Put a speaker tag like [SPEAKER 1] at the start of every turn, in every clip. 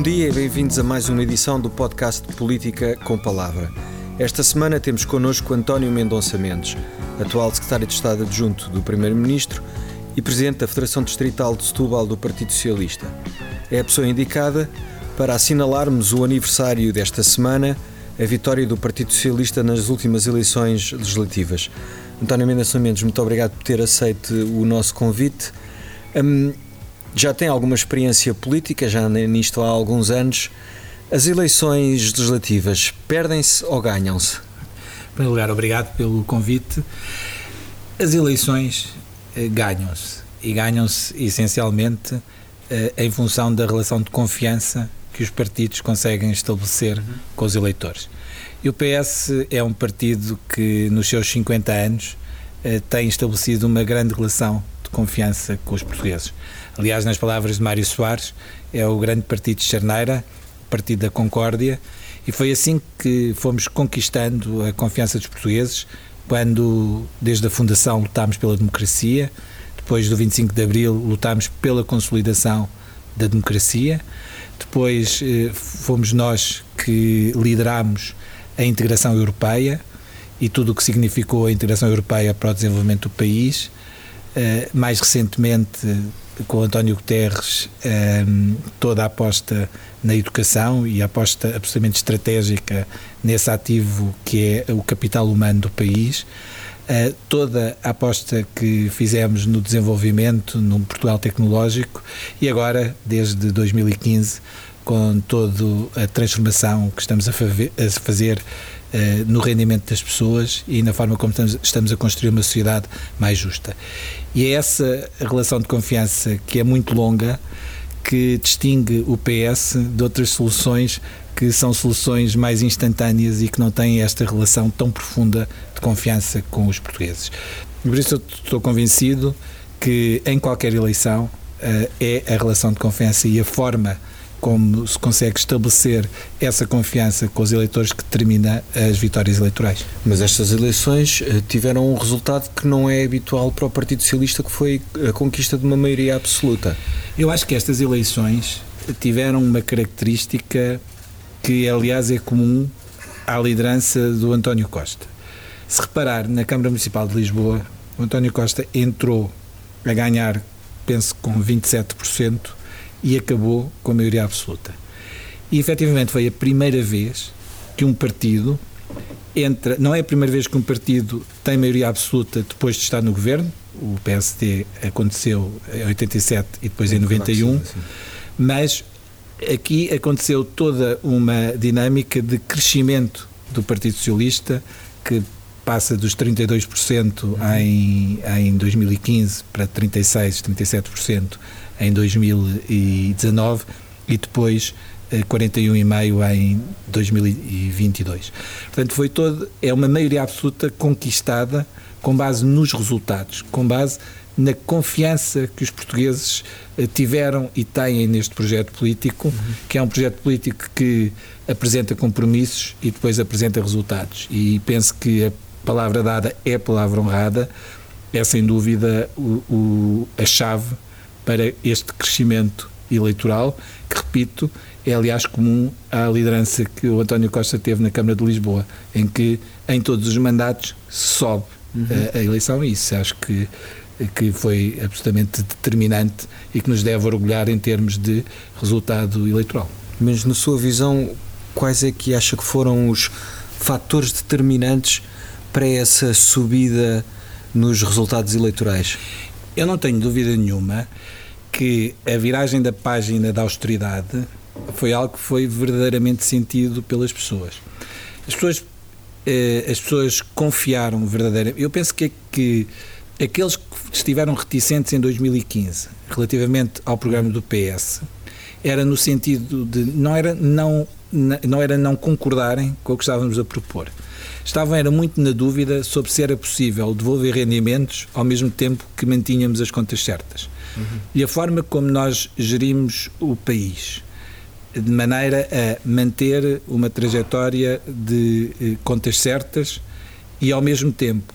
[SPEAKER 1] Bom dia e bem-vindos a mais uma edição do podcast Política com Palavra. Esta semana temos connosco António Mendonça Mendes, atual secretário de Estado adjunto do Primeiro-Ministro e presidente da Federação Distrital de Setúbal do Partido Socialista. É a pessoa indicada para assinalarmos o aniversário desta semana, a vitória do Partido Socialista nas últimas eleições legislativas. António Mendonça Mendes, muito obrigado por ter aceito o nosso convite. Um, já tem alguma experiência política, já nisto há alguns anos. As eleições legislativas perdem-se ou ganham-se?
[SPEAKER 2] Em primeiro lugar, obrigado pelo convite. As eleições eh, ganham-se e ganham-se essencialmente eh, em função da relação de confiança que os partidos conseguem estabelecer uhum. com os eleitores. E o PS é um partido que, nos seus 50 anos, eh, tem estabelecido uma grande relação de confiança com os portugueses. Aliás, nas palavras de Mário Soares, é o grande partido de Charneira, o partido da Concórdia, e foi assim que fomos conquistando a confiança dos portugueses, quando, desde a fundação, lutámos pela democracia, depois do 25 de Abril, lutámos pela consolidação da democracia, depois eh, fomos nós que liderámos a integração europeia e tudo o que significou a integração europeia para o desenvolvimento do país. Uh, mais recentemente, com António Guterres um, toda a aposta na educação e a aposta absolutamente estratégica nesse ativo que é o capital humano do país. Uh, toda a aposta que fizemos no desenvolvimento, no Portugal tecnológico e agora, desde 2015, com toda a transformação que estamos a fazer Uh, no rendimento das pessoas e na forma como estamos, estamos, a construir uma sociedade mais justa. E é essa relação de confiança que é muito longa que distingue o PS de outras soluções que são soluções mais instantâneas e que não têm esta relação tão profunda de confiança com os portugueses. Por isso eu estou convencido que em qualquer eleição uh, é a relação de confiança e a forma como se consegue estabelecer essa confiança com os eleitores que determina as vitórias eleitorais.
[SPEAKER 1] Mas estas eleições eh, tiveram um resultado que não é habitual para o Partido Socialista, que foi a conquista de uma maioria absoluta.
[SPEAKER 2] Eu acho que estas eleições tiveram uma característica que, aliás, é comum à liderança do António Costa. Se reparar, na Câmara Municipal de Lisboa, o António Costa entrou a ganhar, penso, com 27%, e acabou com a maioria absoluta. E efetivamente foi a primeira vez que um partido entra, não é a primeira vez que um partido tem maioria absoluta depois de estar no governo, o PSD aconteceu em 87 e depois em 91, mas aqui aconteceu toda uma dinâmica de crescimento do Partido Socialista que passa dos 32% uhum. em, em 2015 para 36, 37% em 2019 e depois 41,5 eh, em 2022. Portanto, foi todo, é uma maioria absoluta conquistada com base nos resultados, com base na confiança que os portugueses eh, tiveram e têm neste projeto político, uhum. que é um projeto político que apresenta compromissos e depois apresenta resultados. E penso que a palavra dada é palavra honrada, é sem dúvida o, o a chave para este crescimento eleitoral, que, repito, é aliás comum à liderança que o António Costa teve na Câmara de Lisboa, em que em todos os mandatos sobe uhum. a, a, eleição, e isso acho que, que foi absolutamente determinante e que nos deve orgulhar em termos de resultado eleitoral.
[SPEAKER 1] Mas, na sua visão, quais é que acha que foram os fatores determinantes para essa subida nos resultados eleitorais?
[SPEAKER 2] Eu não tenho dúvida nenhuma que a viragem da página da austeridade foi algo que foi verdadeiramente sentido pelas pessoas. As pessoas, eh, as pessoas confiaram verdadeiramente. Eu penso que, que aqueles que estiveram reticentes em 2015 relativamente ao programa do PS era no sentido de não era não não era não concordarem com o que estávamos a propor. Estavam era muito na dúvida sobre se era possível devolver rendimentos ao mesmo tempo que mantínhamos as contas certas uhum. e a forma como nós gerimos o país de maneira a manter uma trajetória de eh, contas certas e ao mesmo tempo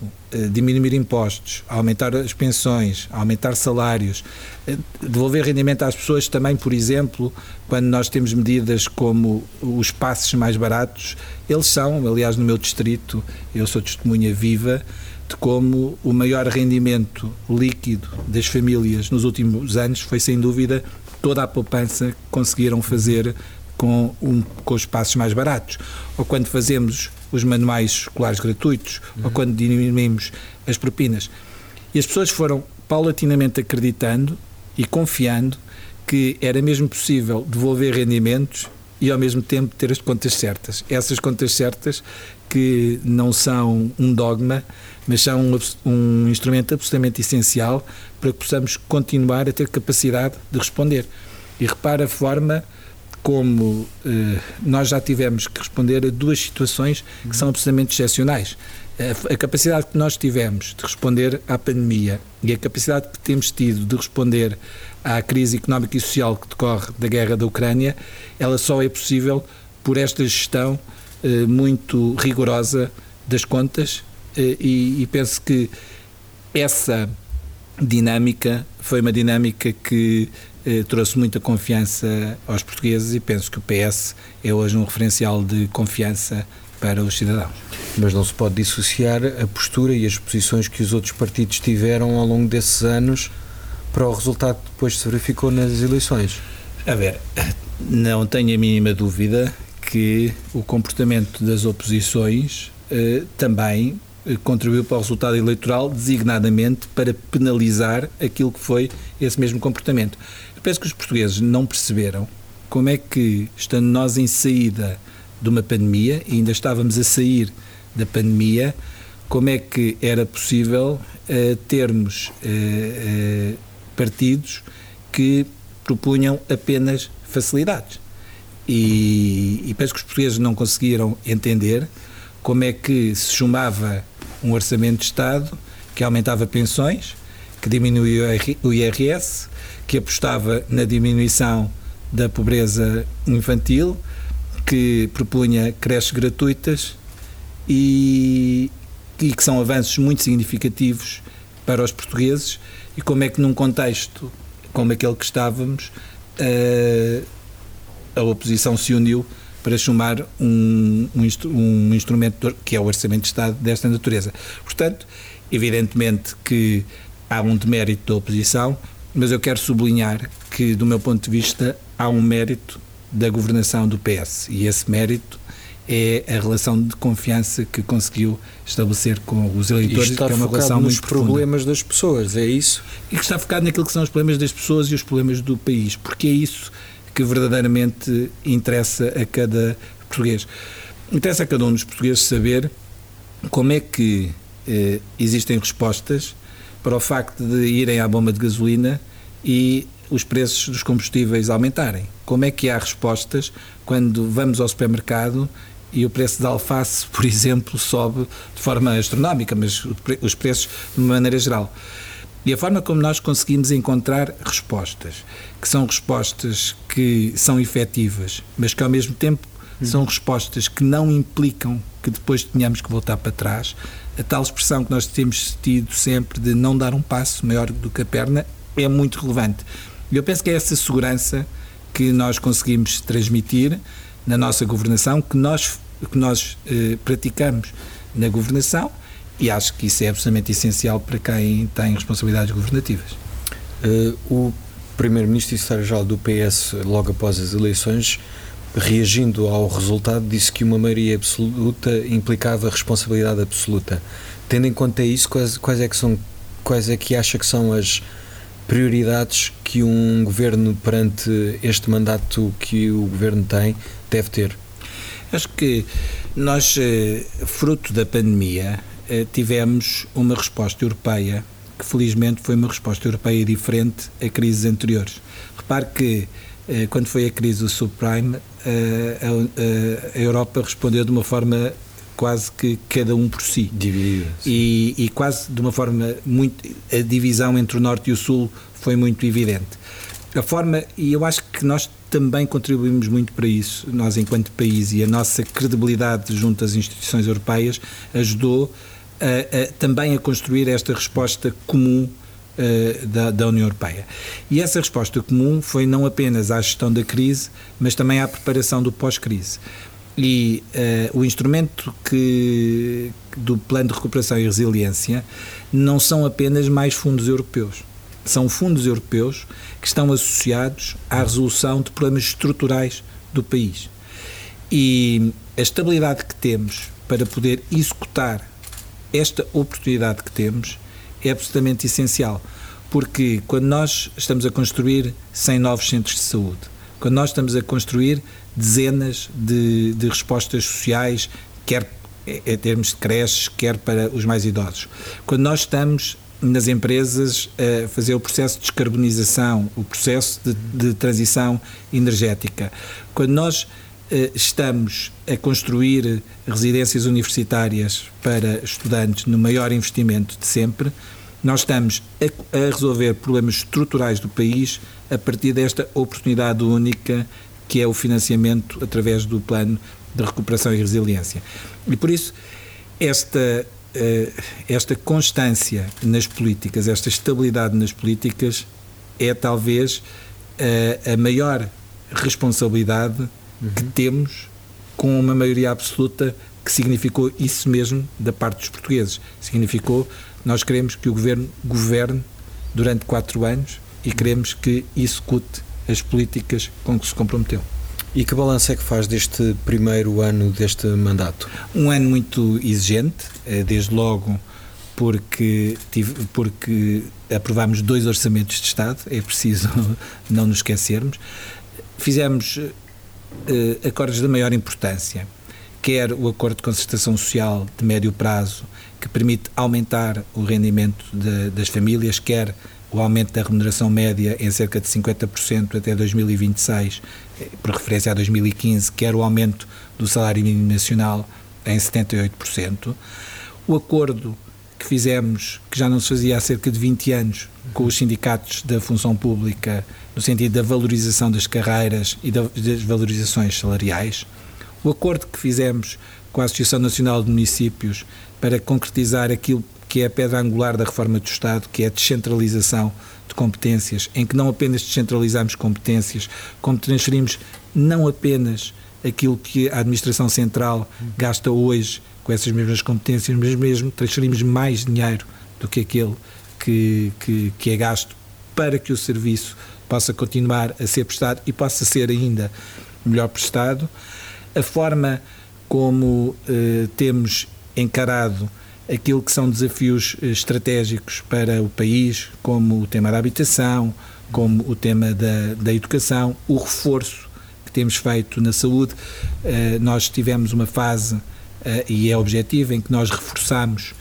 [SPEAKER 2] diminuir impostos, aumentar as pensões, aumentar salários, eh, devolver rendimento às pessoas também, por exemplo, quando nós temos medidas como os passes mais baratos, eles são, aliás, no meu distrito, eu sou testemunha viva de como o maior rendimento líquido das famílias nos últimos anos foi, sem dúvida, toda a poupança que conseguiram fazer com, um, com os passos mais baratos. Ou quando fazemos os manuais escolares gratuitos, uhum. ou quando diminuímos as propinas. E as pessoas foram paulatinamente acreditando e confiando que era mesmo possível devolver rendimentos e ao mesmo tempo ter as contas certas. Essas contas certas que não são um dogma, mas são um, um, instrumento absolutamente essencial para que possamos continuar a ter capacidade de responder. E repara a forma como eh, nós já tivemos que responder a duas situações que são absolutamente excepcionais. A, a, capacidade que nós tivemos de responder à pandemia e a capacidade que temos tido de responder à crise económica e social que decorre da guerra da Ucrânia, ela só é possível por esta gestão eh, muito rigorosa das contas eh, e, e penso que essa dinâmica foi uma dinâmica que eh, trouxe muita confiança aos portugueses e penso que o PS é hoje um referencial de confiança para os cidadãos.
[SPEAKER 1] Mas não se pode dissociar a postura e as posições que os outros partidos tiveram ao longo desses anos para o resultado que depois se verificou nas eleições.
[SPEAKER 2] A ver, não tenho a mínima dúvida que o comportamento das oposições eh, também contribuiu para o resultado eleitoral, designadamente para penalizar aquilo que foi esse mesmo comportamento penso que os portugueses não perceberam como é que, estando nós em saída de uma pandemia, e ainda estávamos a sair da pandemia, como é que era possível uh, termos uh, uh, partidos que propunham apenas facilidades. E, e penso que os portugueses não conseguiram entender como é que se chamava um orçamento de Estado que aumentava pensões, que diminuía o IRS, que apostava na diminuição da pobreza infantil, que propunha creches gratuitas e, e que são avanços muito significativos para os portugueses. E como é que num contexto como aquele que estávamos a, a oposição se uniu para chamar um, um, um instrumento que é o Orçamento de Estado desta natureza. Portanto, evidentemente que há um demérito da oposição, mas eu quero sublinhar que, do meu ponto de vista, há um mérito da governação do PS e esse mérito é a relação de confiança que conseguiu estabelecer com os eleitores,
[SPEAKER 1] que é
[SPEAKER 2] uma
[SPEAKER 1] relação nos muito problemas das pessoas, é isso?
[SPEAKER 2] E que está focado naquilo que são os problemas das pessoas e os problemas do país, porque é isso que verdadeiramente interessa a cada português. Interessa a cada um dos portugueses saber como é que eh, existem respostas para o facto de irem à bomba de gasolina e os preços dos combustíveis aumentarem. Como é que há respostas quando vamos ao supermercado e o preço da alface, por exemplo, sobe de forma astronómica, mas os preços de maneira geral. E a forma como nós conseguimos encontrar respostas, que são respostas que são efetivas, mas que ao mesmo tempo são respostas que não implicam que depois tenhamos que voltar para trás, a tal expressão que nós temos tido sempre de não dar um passo maior do que a perna é muito relevante. Eu penso que é essa segurança que nós conseguimos transmitir na nossa governação, que nós, que nós eh, praticamos na governação, e acho que isso é absolutamente essencial para quem tem responsabilidades governativas.
[SPEAKER 1] Uh, o Primeiro-Ministro e Secretário-Geral do PS, logo após as eleições, reagindo ao resultado, disse que uma maioria absoluta implicava responsabilidade absoluta. Tendo em conta isso, quais, quais é que são, quais é que acha que são as prioridades que um governo perante este mandato que o governo tem deve ter?
[SPEAKER 2] Acho que nós, eh, fruto da pandemia, tivemos uma resposta europeia que felizmente foi uma resposta europeia diferente a crises anteriores. Repare que eh, quando foi a crise do subprime, eh, a, a, Europa respondeu de uma forma quase que cada um por si.
[SPEAKER 1] Dividida.
[SPEAKER 2] E, e, quase de uma forma muito. A divisão entre o Norte e o Sul foi muito evidente. A forma, e eu acho que nós também contribuímos muito para isso, nós enquanto país, e a nossa credibilidade junto às instituições europeias ajudou a, a, também a construir esta resposta comum uh, da, da, União Europeia. E essa resposta comum foi não apenas à gestão da crise, mas também à preparação do pós-crise. E uh, o instrumento que, do Plano de Recuperação e Resiliência não são apenas mais fundos europeus. São fundos europeus que estão associados à resolução de problemas estruturais do país. E a estabilidade que temos para poder executar esta oportunidade que temos é absolutamente essencial, porque quando nós estamos a construir 100 novos centros de saúde, quando nós estamos a construir dezenas de, de respostas sociais, quer em termos de creches, quer para os mais idosos, quando nós estamos nas empresas a fazer o processo de descarbonização, o processo de, de transição energética, quando nós estamos a construir residências universitárias para estudantes no maior investimento de sempre. Nós estamos a, a resolver problemas estruturais do país a partir desta oportunidade única que é o financiamento através do plano de recuperação e resiliência. E por isso, esta, eh, esta constância nas políticas, esta estabilidade nas políticas, é talvez eh, a maior responsabilidade uhum. que temos com uma maioria absoluta que significou isso mesmo da parte dos portugueses. Significou nós queremos que o governo governe durante quatro anos e queremos que execute as políticas com que se comprometeu.
[SPEAKER 1] E que balanço é que faz deste primeiro ano deste mandato?
[SPEAKER 2] Um ano muito exigente, eh, desde logo porque, tive, porque aprovámos dois orçamentos de Estado, é preciso não nos esquecermos. Fizemos uh, acordos de maior importância, quer o acordo de concertação social de médio prazo, que permite aumentar o rendimento de, das famílias, quer o aumento da remuneração média em cerca de 50% até 2026, eh, por referência a 2015, quer o aumento do salário mínimo nacional em 78%. O acordo que fizemos, que já não se fazia há cerca de 20 anos, com os sindicatos da função pública, no sentido da valorização das carreiras e das valorizações salariais. O acordo que fizemos com a Associação Nacional de Municípios para concretizar aquilo que é a pedra angular da reforma do Estado, que é a descentralização de competências, em que não apenas descentralizamos competências, como transferimos não apenas aquilo que a Administração Central gasta hoje com essas mesmas competências, mas mesmo transferimos mais dinheiro do que aquele que, que, que é gasto para que o serviço possa continuar a ser prestado e possa ser ainda melhor prestado. A forma como eh, temos encarado aquilo que são desafios eh, estratégicos para o país, como o tema da habitação, como o tema da, da educação, o reforço que temos feito na saúde. Eh, nós tivemos uma fase uh, e é objetivo, em que nós reforçamos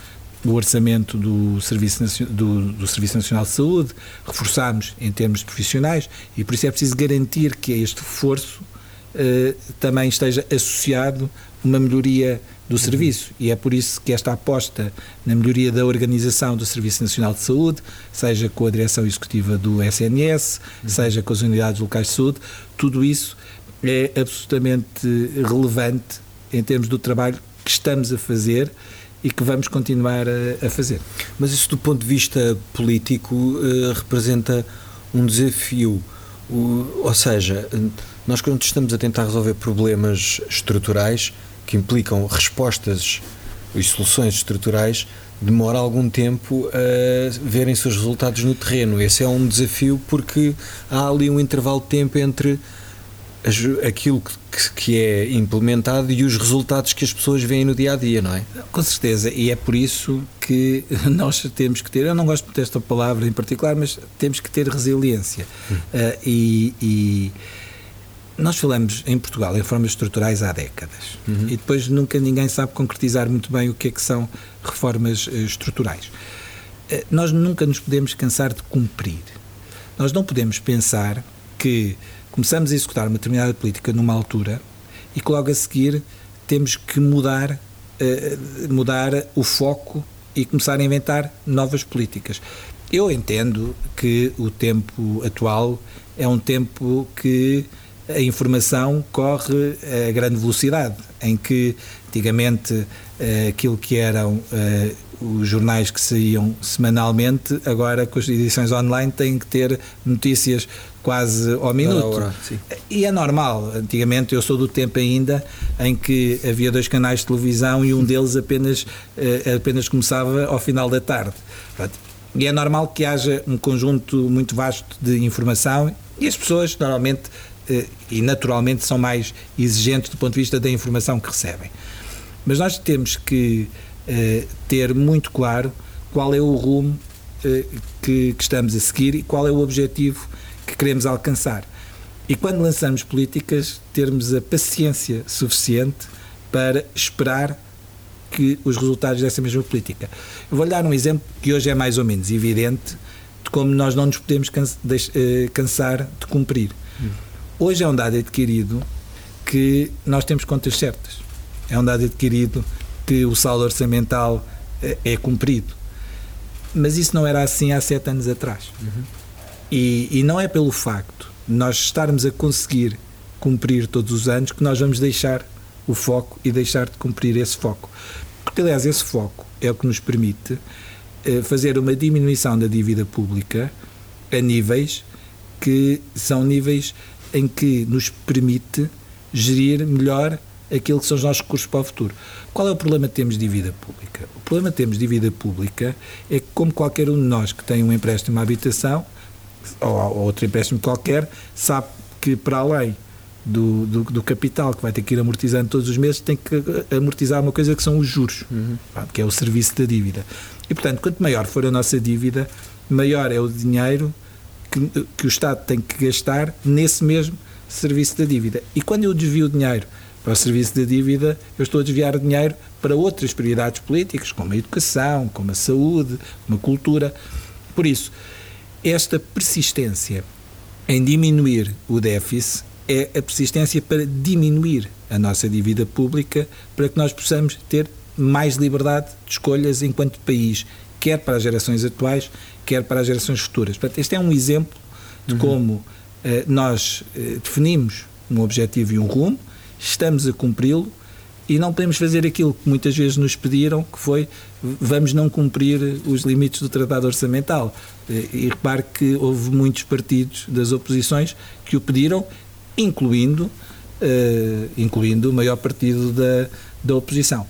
[SPEAKER 2] o orçamento do Serviço, do, do, Serviço Nacional de Saúde, reforçamos em termos profissionais e por isso é preciso garantir que este reforço uh, também esteja associado uma melhoria do serviço. E é por isso que esta aposta na melhoria da organização do Serviço Nacional de Saúde, seja com a direção executiva do SNS, seja com as unidades locais de saúde, tudo isso é absolutamente relevante em termos do trabalho que estamos a fazer e que vamos continuar a, a fazer.
[SPEAKER 1] Mas isso, do ponto de vista político, uh, representa um desafio. Ou seja, nós quando estamos a tentar resolver problemas estruturais que implicam respostas e soluções estruturais, demora algum tempo a verem seus resultados no terreno. Esse é um desafio porque há ali um intervalo de tempo entre aquilo que, que, é implementado e os resultados que as pessoas veem no dia a dia, não é?
[SPEAKER 2] Com certeza, e é por isso que nós temos que ter, eu não gosto desta palavra em particular, mas temos que ter resiliência. Hum. Uh, e, e, nós falamos em Portugal em formas estruturais há décadas uhum. e depois nunca ninguém sabe concretizar muito bem o que é que são reformas uh, estruturais. Uh, nós nunca nos podemos cansar de cumprir. Nós não podemos pensar que começamos a executar uma determinada política numa altura e que logo a seguir temos que mudar, uh, mudar o foco e começar a inventar novas políticas. Eu entendo que o tempo atual é um tempo que a informação corre a grande velocidade, em que antigamente eh, aquilo que eram eh, os jornais que saíam semanalmente, agora com as edições online têm que ter notícias quase ao minuto. Hora, e é normal. Antigamente eu sou do tempo ainda em que havia dois canais de televisão e um deles apenas, eh, apenas começava ao final da tarde. E é normal que haja um conjunto muito vasto de informação e as pessoas normalmente e naturalmente são mais exigentes do ponto de vista da informação que recebem. Mas nós temos que ter muito claro qual é o rumo uh, que, que, estamos a seguir e qual é o objetivo que queremos alcançar. E quando lançamos políticas, termos a paciência suficiente para esperar que os resultados dessa mesma política. Eu vou-lhe dar um exemplo que hoje é mais ou menos evidente de como nós não nos podemos eh, cansar de cumprir. Hoje é um dado adquirido que nós temos contas certas é um dado adquirido que o saldo orçamental é, é cumprido. Mas isso não era assim há sete anos atrás. Uhum. E, e não é pelo facto de nós estarmos a conseguir cumprir todos os anos que nós vamos deixar o foco e deixar de cumprir esse foco. Porque, aliás, esse foco é o que nos permite eh, fazer uma diminuição da dívida pública a níveis que são níveis em que nos permite gerir melhor aquilo que são os nossos recursos para o futuro. Qual é o problema que temos de dívida pública? O problema que temos de dívida pública é que, como qualquer um de nós que tem um empréstimo à habitação, ou, outro empréstimo qualquer, sabe que para além do, do, do, capital que vai ter que ir amortizando todos os meses, tem que amortizar uma coisa que são os juros, uhum. que é o serviço da dívida. E, portanto, quanto maior for a nossa dívida, maior é o dinheiro que, que o Estado tem que gastar nesse mesmo serviço da dívida. E quando eu desvio o dinheiro para o serviço da dívida, eu estou a desviar dinheiro para outras prioridades políticas, como a educação, como a saúde, como a cultura. Por isso, esta persistência em diminuir o déficit é a persistência para diminuir a nossa dívida pública, para que nós possamos ter mais liberdade de escolhas enquanto país, quer para as gerações atuais, quer para as gerações futuras. Portanto, este é um exemplo de uhum. como eh, nós eh, definimos um objetivo e um rumo, estamos a cumpri-lo e não podemos fazer aquilo que muitas vezes nos pediram, que foi vamos não cumprir os limites do tratado orçamental. E repare que houve muitos partidos das oposições que o pediram, incluindo, uh, incluindo o maior partido da, da oposição.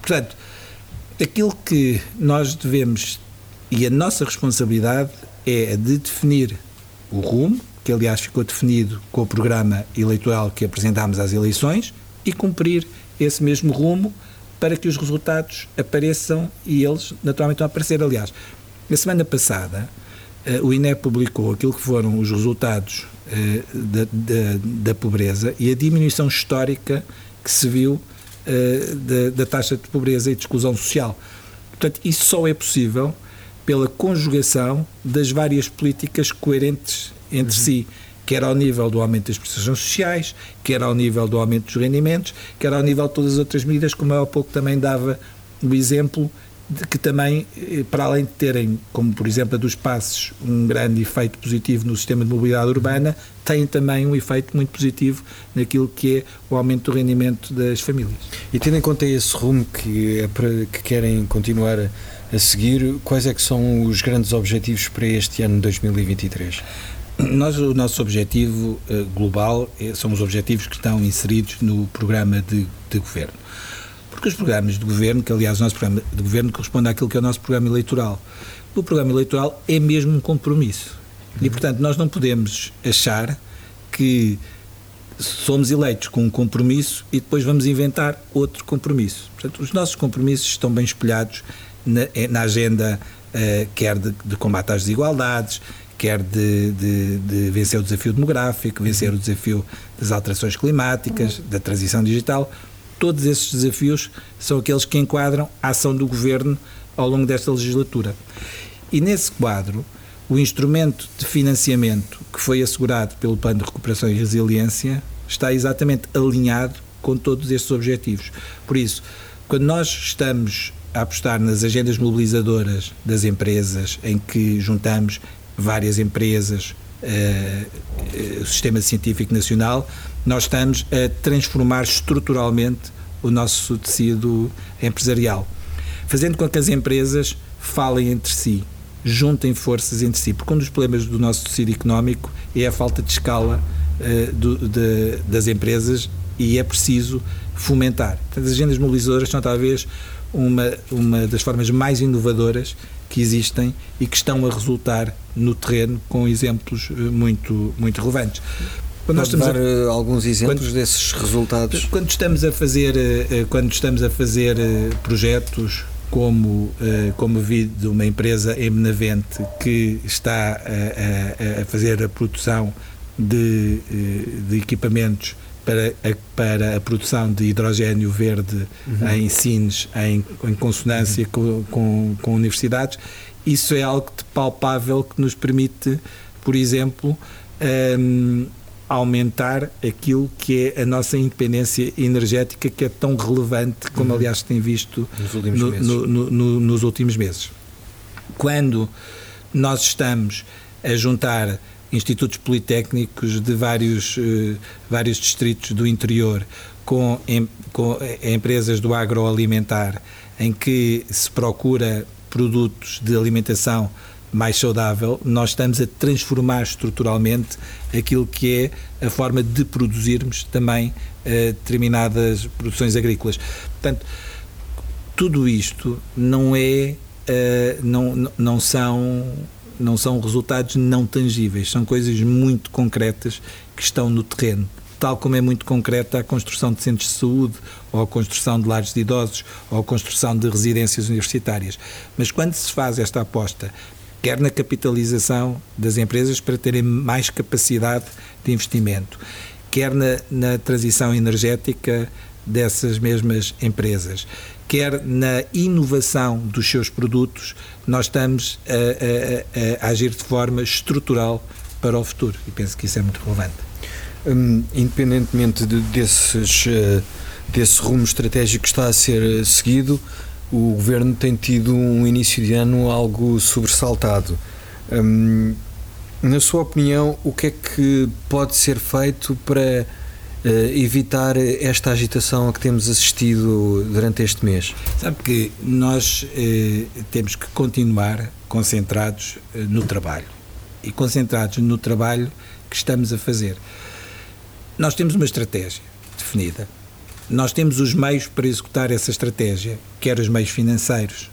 [SPEAKER 2] Portanto, aquilo que nós devemos e a nossa responsabilidade é de definir o rumo, que aliás ficou definido com o programa eleitoral que apresentámos às eleições, e cumprir esse mesmo rumo para que os resultados apareçam e eles naturalmente vão aparecer. Aliás, na semana passada, uh, o INE publicou aquilo que foram os resultados uh, da, da, da, pobreza e a diminuição histórica que se viu uh, da, da taxa de pobreza e de exclusão social. Portanto, isso só é possível pela conjugação das várias políticas coerentes entre uhum. si, quer ao nível do aumento das prestações sociais, quer ao nível do aumento dos rendimentos, quer ao nível de todas as outras medidas, como eu há pouco também dava o exemplo de que também, eh, para além de terem, como por exemplo a dos passos, um grande efeito positivo no sistema de mobilidade urbana, têm também um efeito muito positivo naquilo que é o aumento do rendimento das famílias.
[SPEAKER 1] E tendo em conta esse rumo que, é para, que querem continuar a, a seguir, quais é que são os grandes objetivos para este ano 2023?
[SPEAKER 2] Nós, o nosso objetivo uh, global é, são os objetivos que estão inseridos no programa de, de, governo. Porque os programas de governo, que aliás o nosso programa de governo corresponde àquilo que é o nosso programa eleitoral, o programa eleitoral é mesmo um compromisso. E, portanto, nós não podemos achar que somos eleitos com um compromisso e depois vamos inventar outro compromisso. Portanto, os nossos compromissos estão bem espelhados na, eh, na agenda, uh, quer de, de combate às desigualdades, quer de, de, de, vencer o desafio demográfico, vencer o desafio das alterações climáticas, da transição digital. Todos esses desafios são aqueles que enquadram a ação do governo ao longo desta legislatura. E nesse quadro, o instrumento de financiamento que foi assegurado pelo Plano de Recuperação e Resiliência está exatamente alinhado com todos estes objetivos. Por isso, quando nós estamos a apostar nas agendas mobilizadoras das empresas, em que juntamos várias empresas o Sistema Científico Nacional, nós estamos a transformar estruturalmente o nosso tecido empresarial, fazendo com que as empresas falem entre si, juntem forças entre si, porque um dos problemas do nosso tecido económico é a falta de escala uh, do, de, das empresas e é preciso fomentar. As agendas mobilizadoras são talvez uma, uma das formas mais inovadoras que existem e que estão a resultar no terreno com exemplos eh, muito, muito relevantes.
[SPEAKER 1] Quando nós estamos dar a, eh, alguns exemplos quando, desses resultados?
[SPEAKER 2] Quando estamos a fazer, quando estamos a fazer projetos como, como vi de uma empresa eminente que está a, a, a fazer a produção de, de equipamentos para a, para a produção de hidrogênio verde uhum. em Sines, em, em consonância uhum. com, com, com, universidades, isso é algo de palpável que nos permite, por exemplo, um, aumentar aquilo que é a nossa independência energética, que é tão relevante, como uhum. aliás tem visto
[SPEAKER 1] nos últimos, no,
[SPEAKER 2] no, no, nos últimos meses. Quando nós estamos a juntar institutos politécnicos de vários, uh, vários distritos do interior com, com empresas do agroalimentar em que se procura produtos de alimentação mais saudável, nós estamos a transformar estruturalmente aquilo que é a forma de produzirmos também uh, determinadas produções agrícolas. Portanto, tudo isto não é, não, não são não são resultados não tangíveis, são coisas muito concretas que estão no terreno. Tal como é muito concreta a construção de centros de saúde, ou a construção de lares de idosos, ou a construção de residências universitárias. Mas quando se faz esta aposta, quer na capitalização das empresas para terem mais capacidade de investimento, quer na, na transição energética dessas mesmas empresas, quer na inovação dos seus produtos, nós estamos a, a, a, agir de forma estrutural para o futuro e penso que isso é muito relevante.
[SPEAKER 1] Hum, independentemente de, desses, uh, desse rumo estratégico que está a ser eh, seguido, o governo tem tido um início de ano algo sobressaltado. Hum, na sua opinião, o que é que pode ser feito para evitar esta agitação a que temos assistido durante este mês?
[SPEAKER 2] Sabe que nós uh, temos que continuar concentrados uh, no trabalho e concentrados no trabalho que estamos a fazer. Nós temos uma estratégia definida. Nós temos os meios para executar essa estratégia, quer os meios financeiros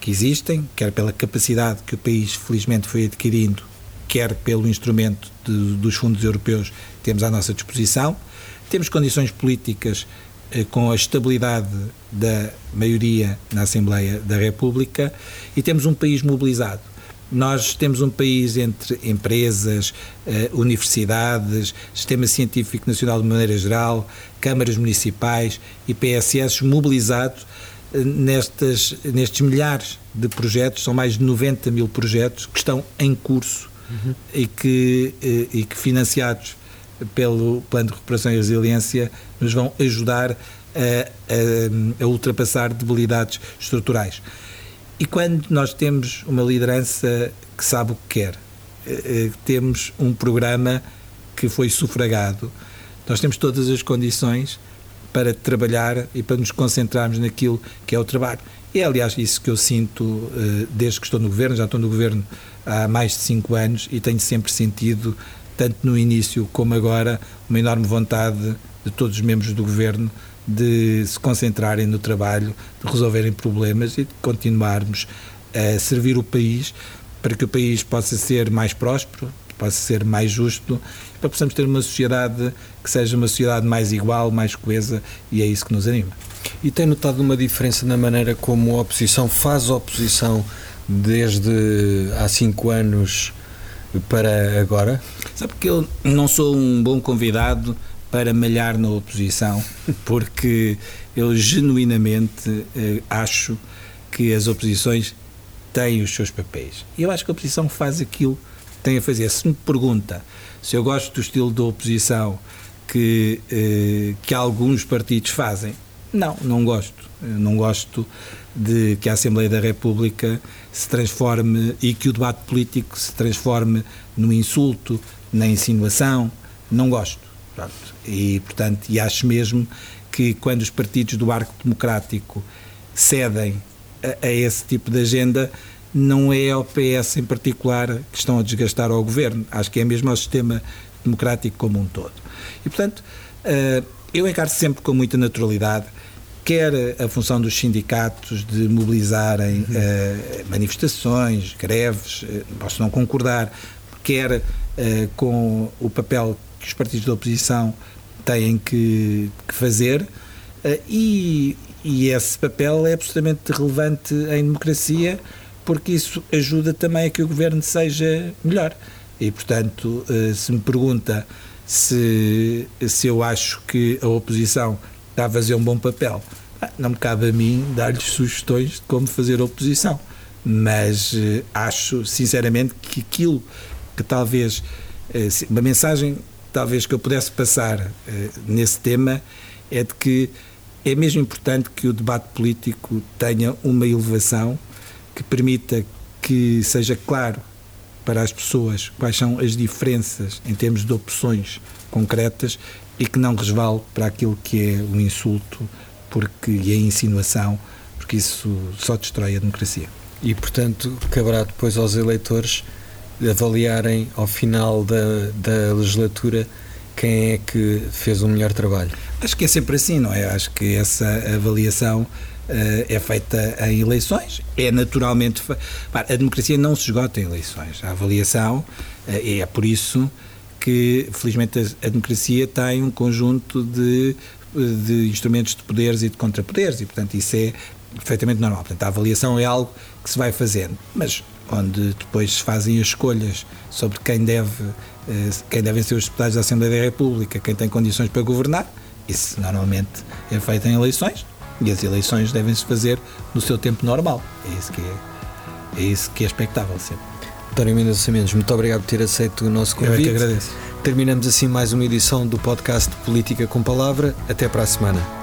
[SPEAKER 2] que existem, quer pela capacidade que o país felizmente foi adquirindo, quer pelo instrumento de, dos fundos europeus que temos à nossa disposição, temos condições políticas eh, com a estabilidade da maioria na Assembleia da República e temos um país mobilizado. Nós temos um país entre empresas, eh, universidades, Sistema Científico Nacional de maneira geral, câmaras municipais e PSS mobilizados eh, nestas, nestes milhares de projetos, são mais de 90 mil projetos que estão em curso uhum. e, que, e que financiados pelo Plano de Recuperação e Resiliência nos vão ajudar a, a, a ultrapassar debilidades estruturais. E quando nós temos uma liderança que sabe o que quer, eh, eh, temos um programa que foi sufragado, nós temos todas as condições para trabalhar e para nos concentrarmos naquilo que é o trabalho. E é, aliás, isso que eu sinto eh, desde que estou no governo, já estou no governo há mais de cinco anos e tenho sempre sentido tanto no início como agora, uma enorme vontade de todos os membros do governo de se concentrarem no trabalho, de resolverem problemas e de continuarmos a servir o país para que o país possa ser mais próspero, possa ser mais justo, para possamos ter uma sociedade que seja uma sociedade mais igual, mais coesa e é isso que nos anima.
[SPEAKER 1] E tem notado uma diferença na maneira como a oposição faz oposição desde há cinco anos para agora?
[SPEAKER 2] Sabe que eu não sou um bom convidado para malhar na oposição, porque eu genuinamente eh, acho que as oposições têm os seus papéis. E eu acho que a oposição faz aquilo que tem a fazer. Se me pergunta se eu gosto do estilo da oposição que, eh, que alguns partidos fazem, Não, não gosto. Eu não gosto de que a Assembleia da República se transforme e que o debate político se transforme no insulto, na insinuação. Não gosto. Pronto. E, portanto, e acho mesmo que quando os partidos do arco democrático cedem a, a esse tipo de agenda, não é ao PS em particular que estão a desgastar ao governo. Acho que é mesmo ao sistema democrático como um todo. E, portanto, eh, eu encaro sempre com muita naturalidade quer a função dos sindicatos de mobilizarem uhum. uh, manifestações, greves, uh, posso não concordar, quer uh, com o papel que os partidos da oposição têm que, que fazer, uh, e, e esse papel é absolutamente relevante em democracia, porque isso ajuda também a que o governo seja melhor. E, portanto, se me pergunta se, se eu acho que a oposição está a fazer um bom papel. Ah, não me cabe a mim dar-lhes sugestões de como fazer oposição, mas eh, acho sinceramente que aquilo que talvez, eh, uma mensagem talvez que eu pudesse passar eh, nesse tema é de que é mesmo importante que o debate político tenha uma elevação que permita que seja claro para as pessoas quais são as diferenças em termos de opções concretas e que não resvale para aquilo que é o insulto porque, e a insinuação, porque isso só destrói a democracia.
[SPEAKER 1] E, portanto, caberá depois aos eleitores avaliarem ao final da, da legislatura quem é que fez o melhor trabalho.
[SPEAKER 2] Acho que é sempre assim, não é? Acho que essa avaliação uh, é feita em eleições. É naturalmente. A democracia não se esgota em eleições. A avaliação uh, é por isso que, felizmente, a, a, democracia tem um conjunto de, de instrumentos de poderes e de contrapoderes, e, portanto, isso é perfeitamente normal. Portanto, a avaliação é algo que se vai fazendo, mas onde depois se fazem as escolhas sobre quem deve eh, quem devem ser os deputados da Assembleia da República, quem tem condições para governar, isso normalmente é feito em eleições e as eleições devem-se fazer no seu tempo normal. É isso que é, é, isso que é expectável sempre.
[SPEAKER 1] António Mendes Mendes, muito obrigado por ter aceito o nosso convite. Eu
[SPEAKER 2] é que agradeço.
[SPEAKER 1] Terminamos assim mais uma edição do podcast Política com Palavra. Até para a semana.